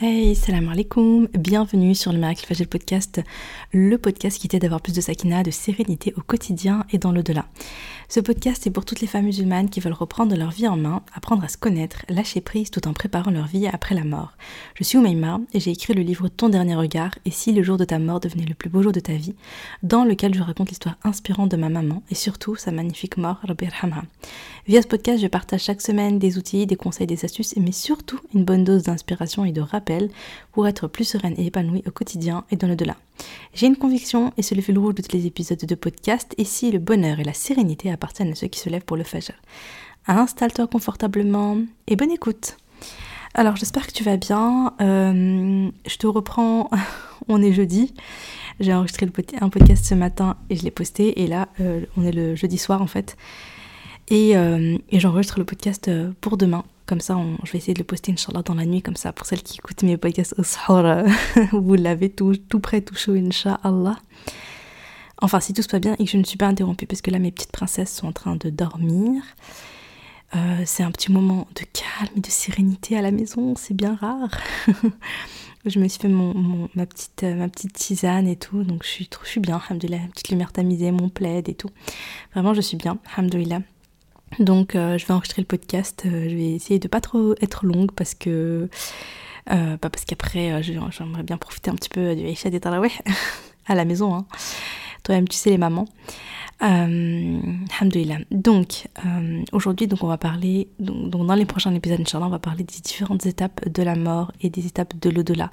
Hey, salam alaikum, bienvenue sur le Miracle Fajel Podcast, le podcast qui t'aide d'avoir plus de sakina, de sérénité au quotidien et dans l'au-delà. Ce podcast est pour toutes les femmes musulmanes qui veulent reprendre leur vie en main, apprendre à se connaître, lâcher prise tout en préparant leur vie après la mort. Je suis Oumaima et j'ai écrit le livre Ton dernier regard et si le jour de ta mort devenait le plus beau jour de ta vie, dans lequel je raconte l'histoire inspirante de ma maman et surtout sa magnifique mort, Rabbi Hamha. Via ce podcast, je partage chaque semaine des outils, des conseils, des astuces, mais surtout une bonne dose d'inspiration et de rappel pour être plus sereine et épanouie au quotidien et dans le delà. J'ai une conviction, et c'est le fil rouge de tous les épisodes de podcast, si le bonheur et la sérénité appartiennent à ceux qui se lèvent pour le fajr? Installe-toi confortablement et bonne écoute. Alors j'espère que tu vas bien. Euh, je te reprends, on est jeudi. J'ai enregistré un podcast ce matin et je l'ai posté. Et là, euh, on est le jeudi soir en fait. Euh, et, j'enregistre le podcast euh, pour demain. Comme ça, je vais essayer de le poster, Inch'Allah, dans la nuit. Comme ça, pour celles qui écoutent mes podcasts au sahur, euh, vous l'avez tout, tout prêt, tout chaud, Inch'Allah. Enfin, si tout se passe bien et que je ne suis pas interrompue, parce que là, mes petites princesses sont en train de dormir. c'est un petit moment de calme et de sérénité à la maison, c'est bien rare. je me suis fait mon, ma, petite, ma petite tisane et tout, donc je suis, je suis bien, alhamdoulilah, petite lumière tamisée, mon plaid et tout. Vraiment, je suis bien, alhamdoulilah. Donc euh, je vais enregistrer le podcast. Euh, je vais essayer de pas trop être longue parce que euh, pas parce qu'après j'aimerais bien profiter un petit peu du Aisha des Taraweh à la maison. Hein. Toi-même tu sais les mamans. Euh, Donc aujourd'hui donc on va parler donc, dans les prochains épisodes Inch'Allah on va parler des différentes étapes de la mort et des étapes de l'au-delà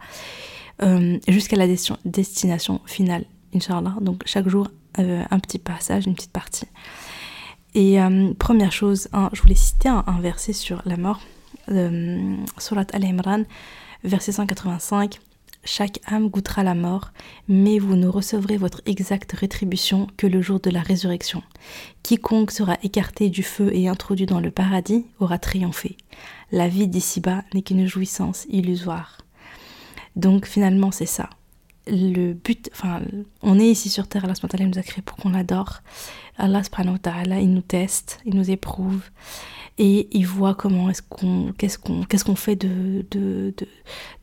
jusqu'à la destination finale Inch'Allah. Donc chaque jour un petit passage, une petite partie. Et euh, première chose, je voulais citer un, verset sur la mort, euh, Surat Al-Imran, verset 185. Chaque âme goûtera la mort, mais vous ne recevrez votre exacte rétribution que le jour de la résurrection. Quiconque sera écarté du feu et introduit dans le paradis aura triomphé. La vie d'ici-bas n'est qu'une jouissance illusoire. Donc finalement c'est ça le but, enfin, on est ici sur terre, Allah nous a créé pour qu'on l'adore. Allah il nous teste, il nous éprouve et il voit comment est-ce qu'on, qu'est-ce qu'on, qu'est-ce qu'on fait de de,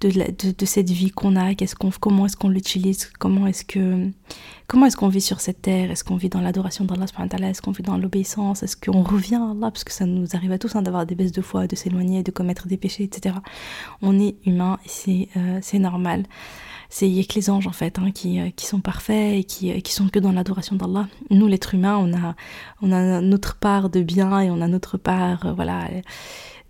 de, de, cette vie qu'on a, qu'est-ce qu'on, comment est-ce qu'on l'utilise, comment est-ce que, comment est-ce qu'on vit sur cette terre, est-ce qu'on vit dans l'adoration d'Allah, est-ce qu'on vit dans l'obéissance, est-ce qu'on revient à Allah, parce que ça nous arrive à tous hein, d'avoir des baisses de foi, de s'éloigner, de commettre des péchés, etc. On est humain et c'est, euh, c'est normal c'est y que les anges en fait hein, qui, euh, qui, sont parfaits et qui, euh, qui sont que dans l'adoration d'Allah. Nous l'être humain, on a, on a notre part de bien et on a notre part euh, voilà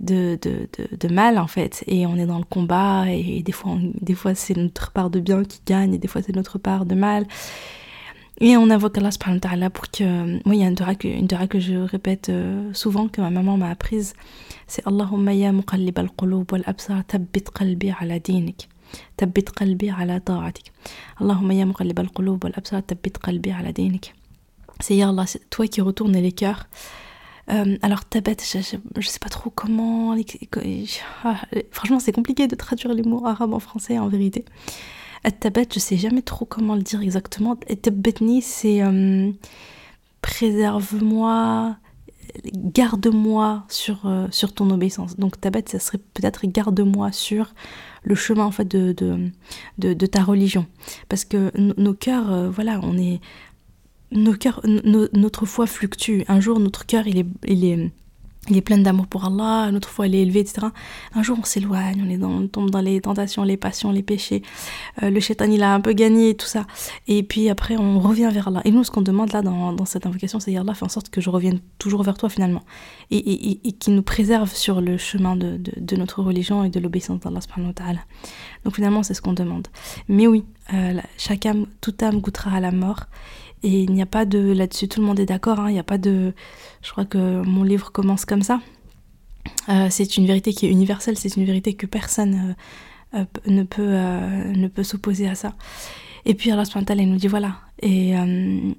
de, de, de, mal en fait et on est dans le combat et, des fois, des fois c'est notre part de bien qui gagne et des fois c'est notre part de mal. Et on invoque Allah subhanahu wa pour que... Moi, il y a une dora que, une que je répète souvent, que ma maman m'a apprise. C'est Allahumma ya muqallib al-qulub wal-absar tabbit qalbi ala dinik. ثبت قلبي على طاعتك اللهم يا مقلب القلوب والأبصار ثبت قلبي على دينك c'est Ya Allah, c'est toi qui retournes les cœurs. Euh, alors tabet, je, je, je, sais pas trop comment. Ah, franchement, c'est compliqué de traduire les mots arabes en français en vérité. Tabet, je sais jamais trop comment le dire exactement. Tabetni, c'est euh, préserve-moi, garde-moi sur, euh, sur ton obéissance. Donc tabet, ça serait peut-être garde-moi sur le chemin en fait de, de, de, ta religion. Parce que nos cœurs, euh, voilà, on est. Nos cœurs, notre foi fluctue. Un jour, notre cœur, il est, il est il est plein d'amour pour Allah, notre foi elle est élevée, etc. Un jour on s'éloigne, on, tombe dans les tentations, les passions, les péchés. Euh, le shaitan il a un peu gagné, tout ça. Et puis après on revient vers Allah. Et nous ce qu'on demande là dans, cette invocation, c'est Allah fait en sorte que je revienne toujours vers toi finalement. Et, et, et, qui nous préserve sur le chemin de, notre religion et de l'obéissance d'Allah. Donc finalement c'est ce qu'on demande. Mais oui, euh, chaque âme, toute âme goûtera à la mort. Et il n'y a pas de là-dessus, tout le monde est d'accord. Hein, il n'y a pas de. Je crois que mon livre commence comme ça. Euh, c'est une vérité qui est universelle. C'est une vérité que personne euh, euh, ne peut peut s'opposer à ça. Et puis Allah subhanahu il nous dit voilà. Et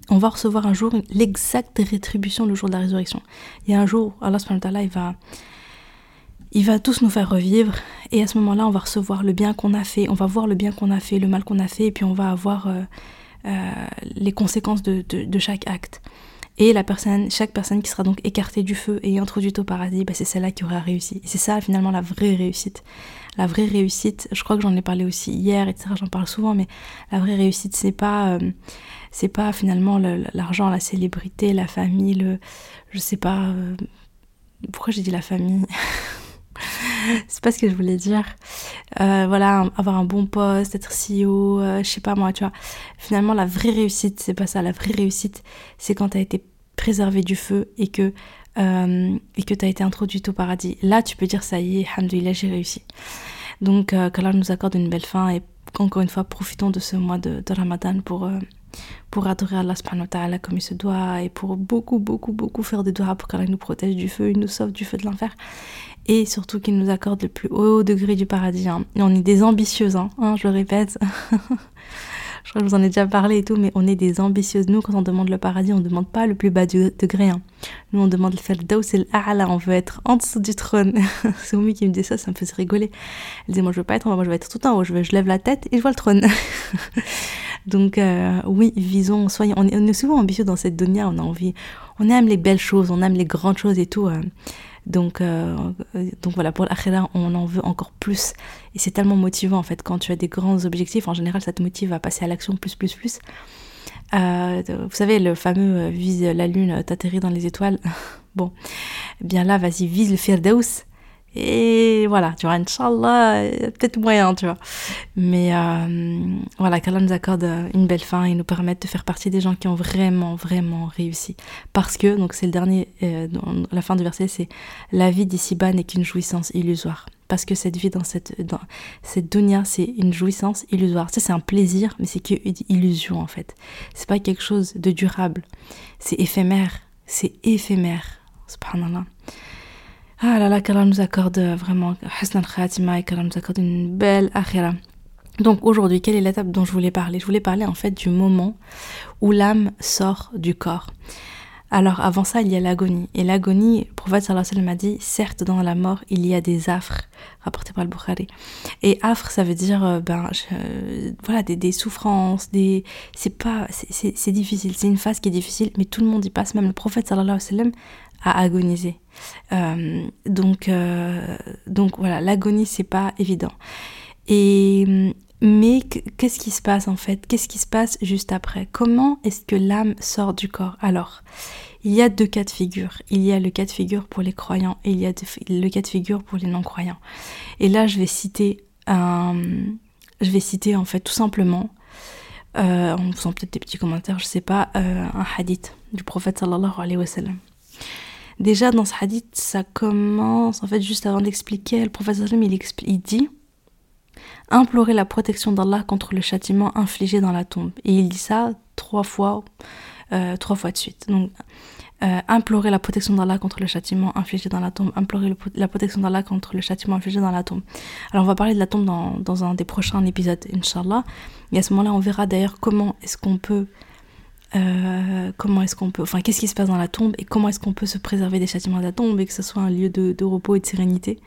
on va recevoir un jour l'exacte rétribution le jour de la résurrection. Il y a un jour, Allah subhanahu il va il va tous nous faire revivre et à ce moment-là, on va recevoir le bien qu'on a fait, on va voir le bien qu'on a fait, le mal qu'on a fait, et puis on va avoir les conséquences de, de, chaque acte. Et la personne, chaque personne qui sera donc écartée du feu et introduite au paradis, bah, c'est celle-là qui aura réussi. Et c'est ça finalement la vraie réussite. La vraie réussite, je crois que j'en ai parlé aussi hier, etc. J'en parle souvent, mais la vraie réussite, c'est pas, euh, c'est pas finalement l'argent, la célébrité, la famille, le, je sais pas, euh, pourquoi j'ai dit la famille? c'est pas ce que je voulais dire. Euh, voilà, avoir un bon poste, être CEO, euh, je sais pas moi, tu vois. Finalement, la vraie réussite, c'est pas ça. La vraie réussite, c'est quand t'as été préservé du feu et que euh, et que t'as été introduite au paradis. Là, tu peux dire ça y est, alhamdoulilah, j'ai réussi. Donc, qu'Allah nous accorde une belle fin et encore une fois, profitons de ce mois de Ramadan pour pour adorer Allah subhanahu wa ta'ala comme il se doit et pour beaucoup, beaucoup, beaucoup faire des doigts pour qu'Allah nous protège du feu, il nous sauve du feu de l'enfer et surtout qu'il nous accorde le plus haut degré du paradis. Hein. On est des ambitieuses, hein, hein je le répète. je crois que je vous en ai déjà parlé et tout, mais on est des ambitieuses. Nous, quand on demande le paradis, on ne demande pas le plus bas degré. Hein. Nous, on demande le Firdaus et l'A'la, on veut être en dessous du trône. C'est Oumi qui me dit ça, ça me faisait rigoler. Elle disait, moi, je veux pas être en haut, moi, je veux être tout en haut. Je lève la tête et je vois le trône. Donc, euh, oui, visons, soyons. On est, souvent ambitieux dans cette dunya, on a envie. On aime les belles choses, on aime les grandes choses et tout. Euh. Donc, euh, donc voilà, pour l'akhira, on en veut encore plus. Et c'est tellement motivant en fait, quand tu as des grands objectifs, en général, ça te motive à passer à l'action plus, plus, plus. Vous savez, le fameux vise la lune, t'atterris dans les étoiles. bon, eh bien là, vas-y, vise le Firdaus. Et voilà, tu vois, Inch'Allah, peut-être moyen, tu vois. Mais euh, voilà, qu'Allah nous accorde une belle fin et nous permette de faire partie des gens qui ont vraiment, vraiment réussi. Parce que, donc c'est le dernier, euh, la fin du verset, c'est la vie d'ici-bas n'est qu'une jouissance illusoire. Parce que cette vie dans cette, dans cette dunya, c'est une jouissance illusoire. Ça, c'est un plaisir, mais c'est qu'une illusion en fait. C'est pas quelque chose de durable. C'est éphémère. C'est éphémère. Subhanallah. Ah là là, qu'Allah nous accorde vraiment Hassan Khatima et qu'Allah nous accorde une belle akhira. Donc aujourd'hui, quelle est l'étape dont je voulais parler? Je voulais parler en fait du moment où l'âme sort du corps. Alors avant ça, il y a l'agonie. Et l'agonie, le prophète sallallahu alayhi wa sallam a dit, certes dans la mort, il y a des affres, rapporté par le Bukhari. Et affres, ça veut dire, euh, ben, voilà, des, des, souffrances, des... C'est pas... C'est difficile, c'est une phase qui est difficile, mais tout le monde y passe, même le prophète sallallahu alayhi wa sallam à agoniser. Euh, donc, euh, donc voilà, l'agonie, c'est pas évident. Et, mais qu'est-ce qui se passe en fait? Qu'est-ce qui se passe juste après? Comment est-ce que l'âme sort du corps? Alors, il y a deux cas de figure. Il y a le cas de figure pour les croyants et il y a le cas de figure pour les non-croyants. Et là, je vais citer un, je vais citer en fait tout simplement, euh, en faisant peut-être des petits commentaires, je sais pas, un hadith du prophète sallallahu alayhi wa sallam. Déjà, dans ce hadith, ça commence, en fait, juste avant d'expliquer, le professeur il, il dit implorer la protection d'Allah contre le châtiment infligé dans la tombe. Et il dit ça trois fois, euh, trois fois de suite. Donc, euh, implorer la protection d'Allah contre le châtiment infligé dans la tombe, implorer la protection d'Allah contre le châtiment infligé dans la tombe. Alors on va parler de la tombe dans, dans un des prochains épisodes, Inch'Allah. Et à ce moment-là, on verra d'ailleurs comment est-ce qu'on peut euh, comment est-ce qu'on peut, enfin, qu'est-ce qui se passe dans la tombe et comment est-ce qu'on peut se préserver des châtiments de la tombe et que ce soit un lieu de, repos et de sérénité.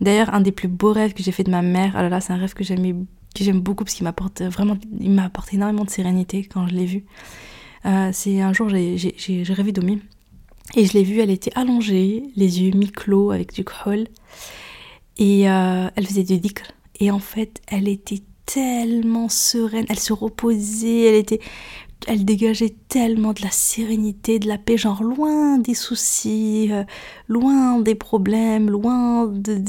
D'ailleurs, un des plus beaux rêves que j'ai fait de ma mère, alors là, c'est un rêve que j'aime beaucoup parce qu'il m'apporte vraiment, il m'a apporté énormément de sérénité quand je l'ai vu. Euh, c'est un jour, j'ai rêvé d'Omi et je l'ai vue, elle était allongée, les yeux mi-clos avec du khol et euh, elle faisait du dhikr. Et en fait, elle était tellement sereine, elle se reposait, elle était elle dégageait tellement de la sérénité, de la paix, genre loin des soucis, euh, loin des problèmes, loin de,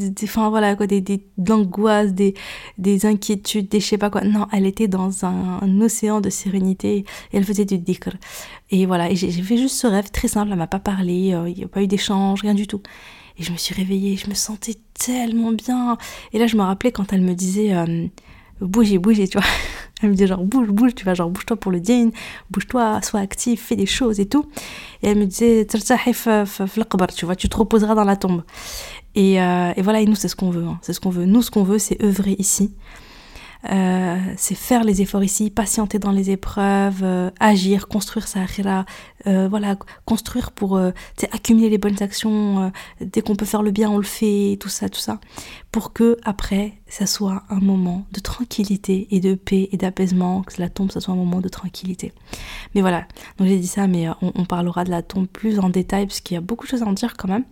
voilà quoi, des, des l'angoisse, des, des inquiétudes, des je sais pas quoi. Non, elle était dans un, océan de sérénité et elle faisait du dhikr. Et voilà, et j'ai fait juste ce rêve très simple, elle m'a pas parlé, euh, il n'y a pas eu d'échange, rien du tout. Et je me suis réveillée, je me sentais tellement bien. Et là, je me rappelais quand elle me disait, euh, bougez, bougez, tu vois. Elle me dit genre bouge, bouge, tu vas genre bouge-toi pour le djinn, bouge-toi, sois actif, fais des choses et tout. Et elle me disait tu vois, tu te reposeras dans la tombe. Et, euh, et voilà, et nous c'est ce qu'on veut, hein. c'est ce qu'on veut. Nous ce qu'on veut c'est œuvrer ici. Euh, c'est faire les efforts ici, patienter dans les épreuves, euh, agir, construire sa akhira, euh, voilà, construire pour accumuler les bonnes actions, dès qu'on peut faire le bien, on le fait, tout ça, tout ça, pour que après, ça soit un moment de tranquillité et de paix et d'apaisement, que la tombe, ça soit un moment de tranquillité. Mais voilà, donc j'ai dit ça, mais on, parlera de la tombe plus en détail, parce qu'il y a beaucoup de choses à en dire quand même,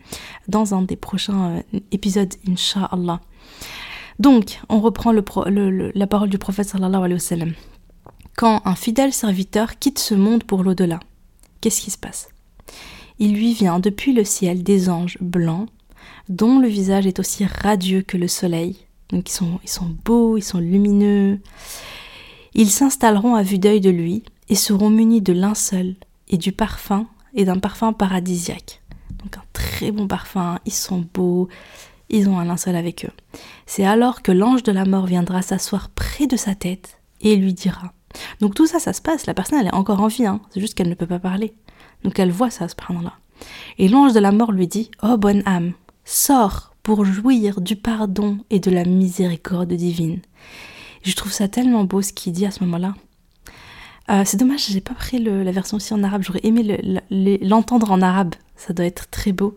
dans un des prochains épisodes, Inch'Allah. Donc, on reprend la parole du prophète sallallahu alayhi wa sallam. Quand un fidèle serviteur quitte ce monde pour l'au-delà, qu'est-ce qui se passe? Il lui vient depuis le ciel des anges blancs, dont le visage est aussi radieux que le soleil. Donc ils sont, ils sont beaux, ils sont lumineux. Ils s'installeront à vue d'œil de lui et seront munis de linceul et du parfum et d'un parfum paradisiaque. Donc un très bon parfum, ils sont beaux, ils ont un linceul avec eux. C'est alors que l'ange de la mort viendra s'asseoir près de sa tête et lui dira. Donc tout ça, ça se passe, la personne elle est encore en vie, hein. c'est juste qu'elle ne peut pas parler. Donc elle voit ça, ce là Et l'ange de la mort lui dit Oh bonne âme, sors pour jouir du pardon et de la miséricorde divine. Je trouve ça tellement beau ce qu'il dit à ce moment-là. Euh, c'est dommage, j'ai pas pris la version aussi en arabe. J'aurais aimé l'entendre en arabe. Ça doit être très beau.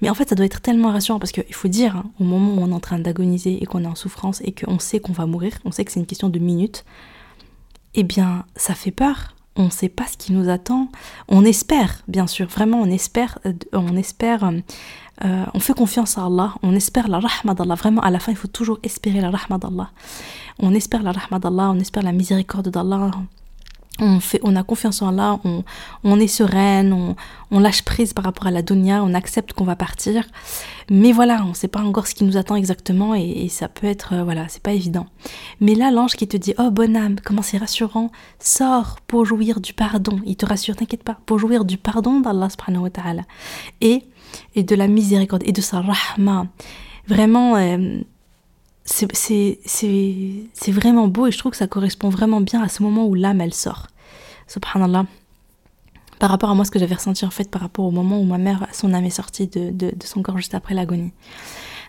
Mais en fait, ça doit être tellement rassurant parce qu'il faut dire, hein, au moment où on est en train d'agoniser et qu'on est en souffrance et qu'on sait qu'on va mourir, on sait que c'est une question de minutes, eh bien, ça fait peur. On ne sait pas ce qui nous attend. On espère, bien sûr, vraiment, on espère, euh, on espère, euh, on fait confiance à Allah, on espère la rahma d'Allah. Vraiment, à la fin, il faut toujours espérer la rahma d'Allah. On espère la rahma d'Allah, on espère la miséricorde d'Allah, on, fait, on a confiance en Allah, on, on est sereine, on, on, lâche prise par rapport à la dunya, on accepte qu'on va partir. Mais voilà, on ne sait pas encore ce qui nous attend exactement et, ça peut être, euh, voilà, c'est pas évident. Mais là, l'ange qui te dit, oh bonne âme, comment c'est rassurant, sors pour jouir du pardon. Il te rassure, t'inquiète pas, pour jouir du pardon d'Allah subhanahu wa ta'ala. Et, et de la miséricorde et de sa rahma. Vraiment, euh, c'est vraiment beau et je trouve que ça correspond vraiment bien à ce moment où l'âme elle sort. Subhanallah. Par rapport à moi, ce que j'avais ressenti en fait par rapport au moment où ma mère, son âme est sortie de, de, son corps juste après l'agonie.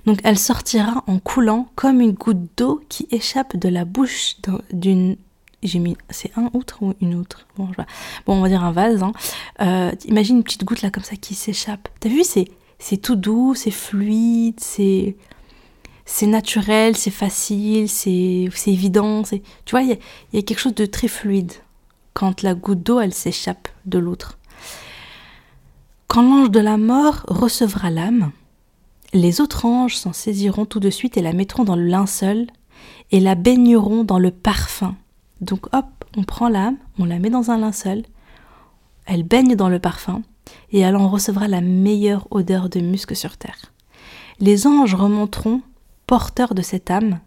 Donc elle sortira en coulant comme une goutte d'eau qui échappe de la bouche d'une j'ai mis c'est un outre ou une outre? Bon, bon on va dire un vase hein. euh, imagine une petite goutte là comme ça qui s'échappe t'as vu c'est tout doux c'est fluide c'est c'est naturel, c'est facile, c'est évident. Tu vois, il y, a quelque chose de très fluide quand la goutte d'eau, elle s'échappe de l'autre. Quand l'ange de la mort recevra l'âme, les autres anges s'en saisiront tout de suite et la mettront dans le linceul et la baigneront dans le parfum. Donc hop, on prend l'âme, on la met dans un linceul, elle baigne dans le parfum et elle en recevra la meilleure odeur de musc sur terre. Les anges remonteront porteurs de cette âme.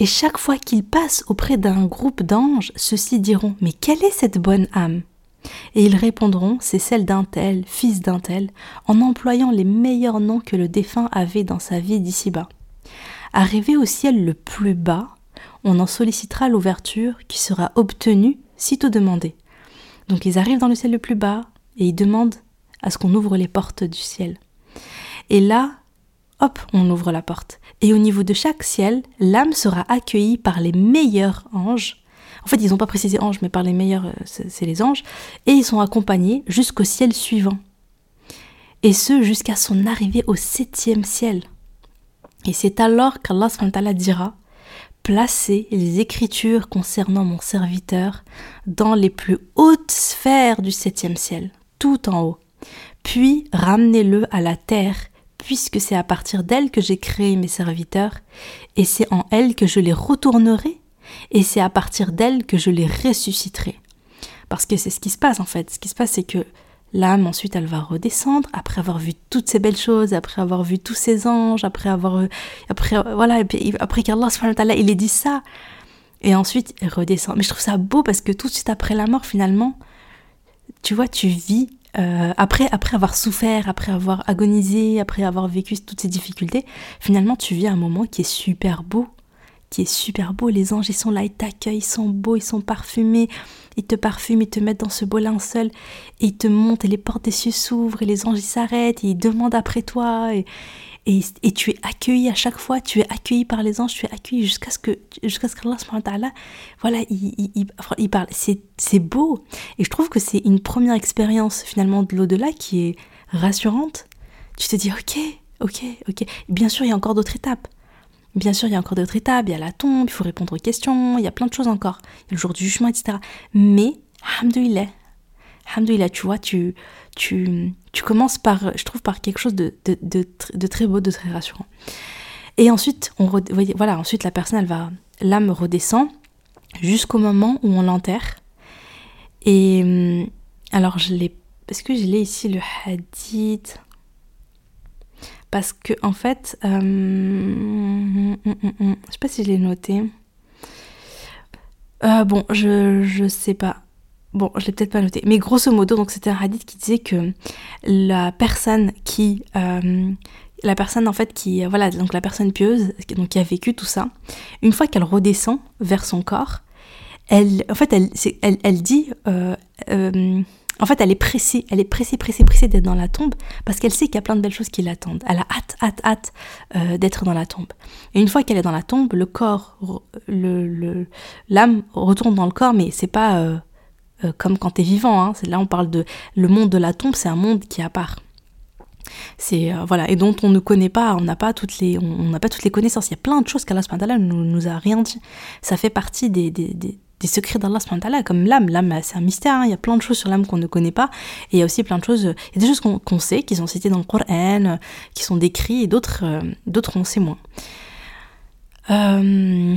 Et chaque fois qu'ils passent auprès d'un groupe d'anges, ceux-ci diront Mais quelle est cette bonne âme? Et ils répondront C'est celle d'un tel, fils d'un tel, en employant les meilleurs noms que le défunt avait dans sa vie d'ici-bas. Arrivé au ciel le plus bas, on en sollicitera l'ouverture qui sera obtenue sitôt demandée. Donc ils arrivent dans le ciel le plus bas et ils demandent à ce qu'on ouvre les portes du ciel. Et là, hop, on ouvre la porte. Et au niveau de chaque ciel, l'âme sera accueillie par les meilleurs anges. En fait, ils n'ont pas précisé anges, mais par les meilleurs, euh, c'est les anges. Et ils sont accompagnés jusqu'au ciel suivant. Et ce, jusqu'à son arrivée au septième ciel. Et c'est alors qu'Allah dira Placez les écritures concernant mon serviteur dans les plus hautes sphères du septième ciel, tout en haut. Puis ramenez-le à la terre puisque c'est à partir d'elle que j'ai créé mes serviteurs, et c'est en elle que je les retournerai, et c'est à partir d'elle que je les ressusciterai. Parce que c'est ce qui se passe en fait. Ce qui se passe, c'est que l'âme ensuite elle va redescendre après avoir vu toutes ces belles choses, après avoir vu tous ces anges, après avoir après voilà après qu'Allah il ait dit ça et ensuite elle redescend. Mais je trouve ça beau parce que tout de suite après la mort finalement, tu vois, tu vis euh, après, après avoir souffert, après avoir agonisé, après avoir vécu toutes ces difficultés, finalement tu vis un moment qui est super beau, qui est super beau. Les anges ils sont là, ils t'accueillent, ils sont beaux, ils sont parfumés, ils te parfument, ils te mettent dans ce beau linceul, et ils te montent et les portes des cieux s'ouvrent et les anges ils s'arrêtent, et ils demandent après toi. Et, et, tu es accueilli à chaque fois, tu es accueilli par les anges, tu es accueilli jusqu'à ce que jusqu'à ce qu'Allah voilà, il, il, il parle. C'est beau. Et je trouve que c'est une première expérience finalement de l'au-delà qui est rassurante. Tu te dis, ok, ok, ok. Bien sûr, il y a encore d'autres étapes. Bien sûr, il y a encore d'autres étapes. Il y a la tombe, il faut répondre aux questions, il y a plein de choses encore. Il y a le jour du jugement, etc. Mais, hamdouillah, hamdouillah, tu vois, tu, tu, tu commences par, je trouve, par quelque chose de, très beau, de très rassurant. Et ensuite, on voilà, ensuite la personne, elle va, l'âme redescend jusqu'au moment où on l'enterre. Et hum, alors, je l'ai, parce que je l'ai ici le hadith? Parce que en fait, euh, hum, hum, hum, je sais pas si je l'ai noté. Euh, bon, je je sais pas. Bon, je l'ai peut-être pas noté, mais grosso modo, donc c'était un hadith qui disait que la personne qui euh, la personne en fait qui voilà donc la personne pieuse donc qui a vécu tout ça, une fois qu'elle redescend vers son corps, elle en fait elle elle, elle dit en fait, elle est pressée, elle est pressée, pressée, pressée d'être dans la tombe parce qu'elle sait qu'il y a plein de belles choses qui l'attendent. Elle a hâte, hâte, hâte euh, d'être dans la tombe. Et une fois qu'elle est dans la tombe, le corps, le, l'âme retourne dans le corps, mais c'est pas euh, euh, comme quand tu es vivant. Hein. Là on parle de le monde de la tombe, c'est un monde qui est à part. C'est voilà et dont on ne connaît pas, on n'a pas toutes les, on n'a pas toutes les connaissances. Il y a plein de choses qu'Allah ne nous, a rien dit. Ça fait partie des, des des secrets d'Allah comme l'âme. L'âme, c'est un mystère, hein. il y a plein de choses sur l'âme qu'on ne connaît pas, et il y a aussi plein de choses, il y a des choses qu'on sait, qui sont citées dans le Coran, qui sont décrites, et d'autres euh, d'autres on sait moins. Euh,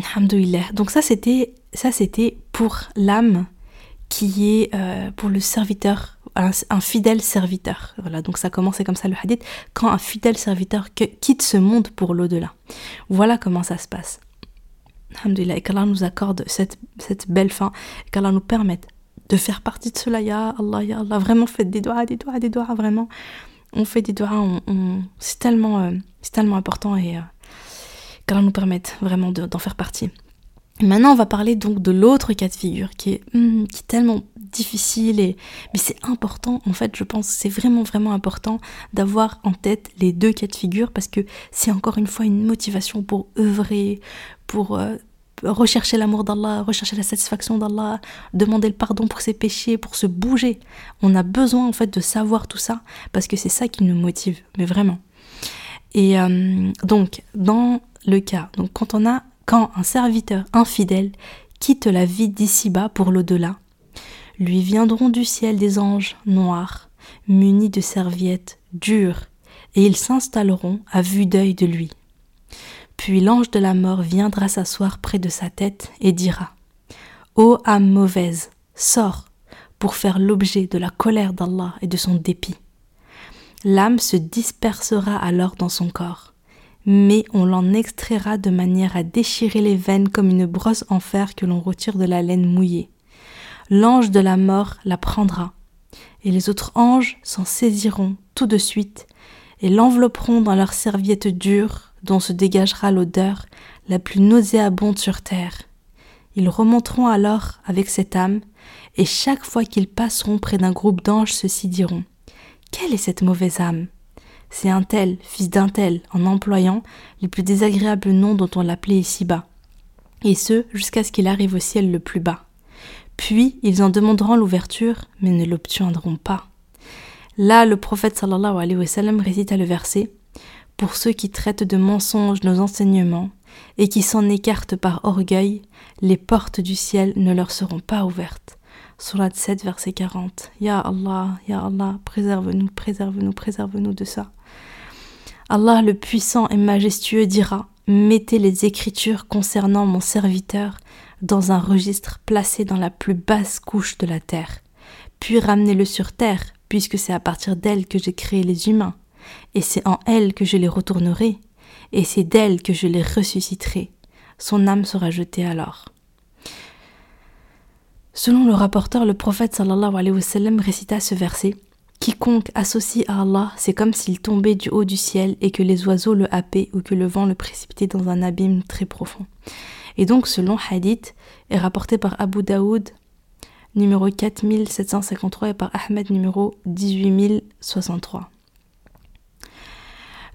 Donc ça c'était ça c'était pour l'âme qui est euh, pour le serviteur, un, fidèle serviteur. Voilà, donc ça commençait comme ça le hadith, quand un fidèle serviteur quitte ce monde pour l'au-delà. Voilà comment ça se passe. Alhamdulillah, et qu'Allah nous accorde cette, belle fin, qu'Allah nous permette de faire partie de cela, Ya Allah, Ya Allah, vraiment faites des doigts, des doigts, des doigts, vraiment. On fait des doigts, on, c'est tellement, euh, c'est tellement important et euh, qu'Allah nous permette vraiment d'en faire partie. Maintenant, on va parler donc de l'autre cas de figure qui est, hmm, qui est tellement difficile et mais c'est important en fait je pense c'est vraiment vraiment important d'avoir en tête les deux cas de figure parce que c'est encore une fois une motivation pour œuvrer pour euh, rechercher l'amour d'Allah rechercher la satisfaction d'Allah demander le pardon pour ses péchés pour se bouger. On a besoin en fait de savoir tout ça parce que c'est ça qui nous motive mais vraiment. Et euh, donc dans le cas quand on a quand un serviteur infidèle quitte la vie d'ici-bas pour l'au-delà, lui viendront du ciel des anges noirs, munis de serviettes dures, et ils s'installeront à vue d'œil de lui. Puis l'ange de la mort viendra s'asseoir près de sa tête et dira Ô âme mauvaise, sors pour faire l'objet de la colère d'Allah et de son dépit. L'âme se dispersera alors dans son corps mais on l'en extraira de manière à déchirer les veines comme une brosse en fer que l'on retire de la laine mouillée. L'ange de la mort la prendra, et les autres anges s'en saisiront tout de suite, et l'envelopperont dans leurs serviettes dures, dont se dégagera l'odeur la plus nauséabonde sur terre. Ils remonteront alors avec cette âme, et chaque fois qu'ils passeront près d'un groupe d'anges, ceux-ci diront Quelle est cette mauvaise âme? C'est un tel, fils d'un tel, en employant les plus désagréables noms dont on l'appelait ici-bas, et ce jusqu'à ce qu'il arrive au ciel le plus bas. Puis ils en demanderont l'ouverture, mais ne l'obtiendront pas. Là, le prophète sallallahu alayhi wa sallam récita le verset Pour ceux qui traitent de mensonges nos enseignements et qui s'en écartent par orgueil, les portes du ciel ne leur seront pas ouvertes. Surat 7, verset 40. Ya Allah, Ya Allah, préserve-nous, préserve-nous, préserve-nous de ça. Allah le puissant et majestueux dira Mettez les écritures concernant mon serviteur dans un registre placé dans la plus basse couche de la terre, puis ramenez-le sur terre, puisque c'est à partir d'elle que j'ai créé les humains, et c'est en elle que je les retournerai, et c'est d'elle que je les ressusciterai. Son âme sera jetée alors. Selon le rapporteur, le prophète sallallahu alayhi wa sallam récita ce verset Quiconque associe à Allah, c'est comme s'il tombait du haut du ciel et que les oiseaux le happaient ou que le vent le précipitait dans un abîme très profond. Et donc ce long hadith est rapporté par Abu Daoud numéro 4753 et par Ahmed numéro 18063.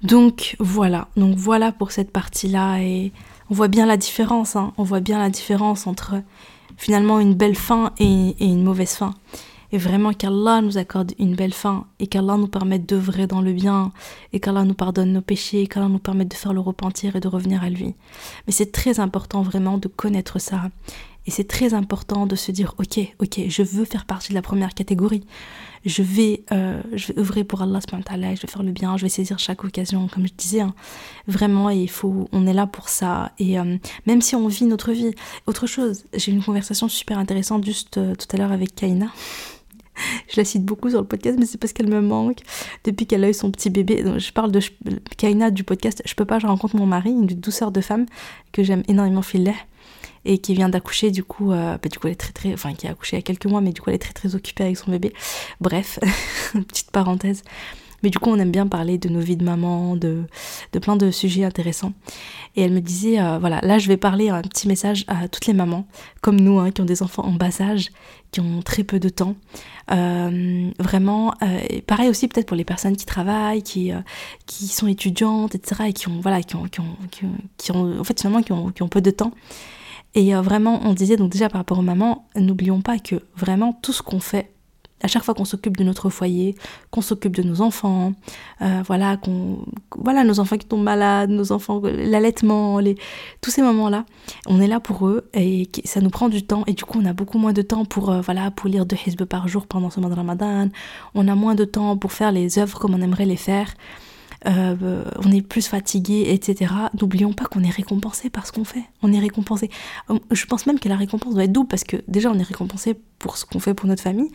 Donc voilà, donc voilà pour cette partie-là et on voit bien la différence, hein. on voit bien la différence entre finalement une belle fin et, une mauvaise fin. Et vraiment qu'Allah nous accorde une belle fin et qu'Allah nous permette d'œuvrer dans le bien et qu'Allah nous pardonne nos péchés et qu'Allah nous permette de faire le repentir et de revenir à lui. Mais c'est très important vraiment de connaître ça. Et c'est très important de se dire, ok, ok, je veux faire partie de la première catégorie je vais, euh, je vais œuvrer pour Allah, je vais faire le bien, je vais saisir chaque occasion, comme je disais. Hein. Vraiment, il faut, on est là pour ça. Et euh, même si on vit notre vie, autre chose, j'ai eu une conversation super intéressante juste euh, tout à l'heure avec Kaina. je la cite beaucoup sur le podcast, mais c'est parce qu'elle me manque depuis qu'elle a eu son petit bébé. je parle de Kaina du podcast Je peux pas, je rencontre mon mari, une douceur de femme que j'aime énormément, filer et qui vient d'accoucher du coup euh, bah, du coup elle est très très enfin qui a accouché il y a quelques mois mais du coup elle est très très occupée avec son bébé bref petite parenthèse mais du coup on aime bien parler de nos vies de maman de, de plein de sujets intéressants. Et elle me disait euh, voilà là je vais parler un petit message à toutes les mamans comme nous hein, qui ont des enfants en bas âge qui ont très peu de temps. Euh, vraiment pareil aussi peut-être pour les personnes qui travaillent qui qui sont étudiantes etc et qui ont voilà qui ont qui ont, qui ont, en fait finalement qui ont, qui ont peu de temps. Et euh, vraiment, on disait donc déjà par rapport aux mamans, n'oublions pas que vraiment tout ce qu'on fait, à chaque fois qu'on s'occupe de notre foyer, qu'on s'occupe de nos enfants, euh, voilà, qu'on, voilà, nos enfants qui tombent malades, nos enfants, l'allaitement, tous ces moments-là, on est là pour eux et ça nous prend du temps et du coup on a beaucoup moins de temps pour, euh, voilà, pour lire deux hizb par jour pendant ce mois de Ramadan, on a moins de temps pour faire les œuvres comme on aimerait les faire. Euh, on est plus fatigué, etc. N'oublions pas qu'on est récompensé par ce qu'on fait. On est récompensé. Euh, je pense même que la récompense doit être double parce que déjà on est récompensé pour ce qu'on fait pour notre famille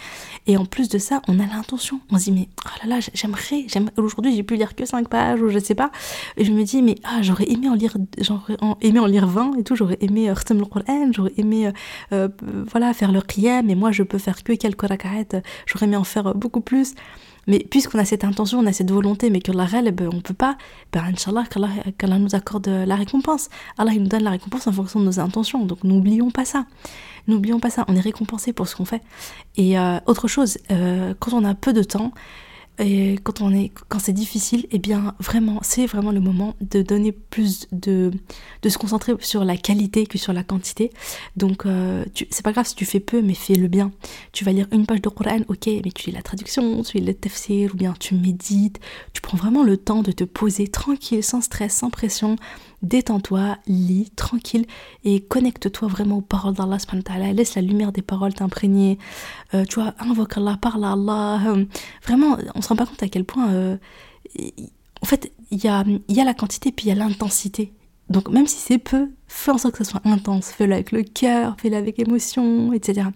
et en plus de ça on a l'intention. On se dit mais oh là là j'aimerais, aujourd'hui j'ai pu lire que 5 pages ou je sais pas. Et je me dis mais ah j'aurais aimé en lire, j'aurais aimé en lire 20 et tout. J'aurais aimé euh, j'aurais aimé voilà faire le qiyam mais moi je peux faire que quelques rak'at. J'aurais aimé en faire beaucoup plus. Mais puisqu'on a cette intention, on a cette volonté, mais que la ben, on peut pas, ben, Inch'Allah, qu'Allah nous accorde la récompense. Allah, il nous donne la récompense en fonction de nos intentions. Donc, n'oublions pas ça. N'oublions pas ça. On est récompensé pour ce qu'on fait. Et euh, autre chose, euh, quand on a peu de temps, et quand on est quand c'est difficile eh bien vraiment c'est vraiment le moment de donner plus de de se concentrer sur la qualité que sur la quantité. Donc euh, c'est pas grave si tu fais peu mais fais le bien. Tu vas lire une page de Coran ok mais tu lis la traduction tu lis le tafsir ou bien tu médites. Tu prends vraiment le temps de te poser tranquille sans stress sans pression détends-toi, lis tranquille et connecte-toi vraiment aux paroles d'Allah laisse la lumière des paroles t'imprégner, euh, tu vois, invoque Allah, parle à Allah, euh, vraiment, on se rend pas compte à quel point, euh, en fait, il y a, y a la quantité puis il y a l'intensité. Donc même si c'est peu, fais en sorte que ça soit intense, fais-le avec le cœur, fais-le avec émotion, etc.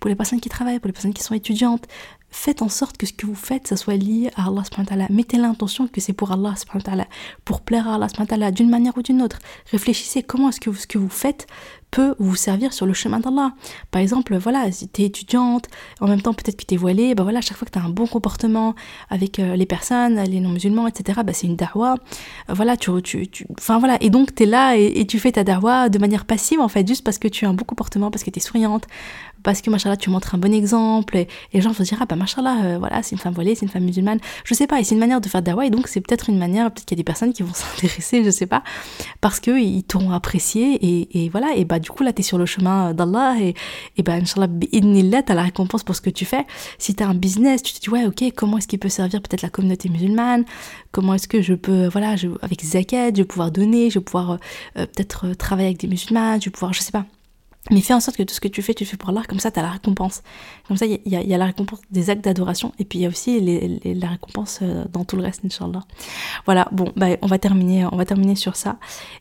Pour les personnes qui travaillent, pour les personnes qui sont étudiantes, faites en sorte que ce que vous faites, ça soit lié à Allah subhanahu Mettez l'intention que c'est pour Allah subhanahu pour plaire à Allah subhanahu d'une manière ou d'une autre. Réfléchissez comment est-ce que ce que vous faites peut vous servir sur le chemin d'Allah. Par exemple, voilà, si tu es étudiante, en même temps peut-être que tu es voilée, bah voilà, chaque fois que tu as un bon comportement avec euh, les personnes, les non-musulmans, etc., bah c'est une darwa. Euh, voilà, tu, tu, tu, enfin voilà, et donc tu es là et, tu fais ta darwa de manière passive en fait, juste parce que tu as un bon comportement, parce que tu es souriante, parce que machallah tu montres un bon exemple et, les gens vont se dire ah bah machallah euh, voilà c'est une femme voilée c'est une femme musulmane. Je sais pas et c'est une manière de faire dawa et donc c'est peut-être une manière peut-être qu'il y a des personnes qui vont s'intéresser je sais pas parce que ils t'auront apprécié et, voilà et bah du coup là tu es sur le chemin d'Allah et, et bah Inch'Allah, t'as la récompense pour ce que tu fais. Si tu as un business, tu te dis, ouais, ok, comment est-ce qu'il peut servir peut-être la communauté musulmane? Comment est-ce que je peux, voilà, avec zakat, je vais pouvoir donner, je vais pouvoir euh, euh, peut-être travailler avec des musulmans, je vais pouvoir, je sais pas, mais fais en sorte que tout ce que tu fais, tu fais pour l'art, comme ça tu as la récompense. Comme ça, il y, y, a la récompense des actes d'adoration, et puis il y a aussi la récompense euh, dans tout le reste, Inch'Allah. Voilà, bon, bah, on, va terminer, on va terminer sur ça.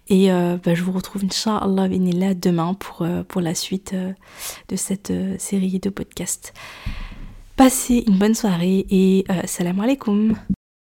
Et euh, bah, je vous retrouve, Inch'Allah, demain pour, euh, pour la suite de cette série de podcasts. Passez une bonne soirée et salam alaikum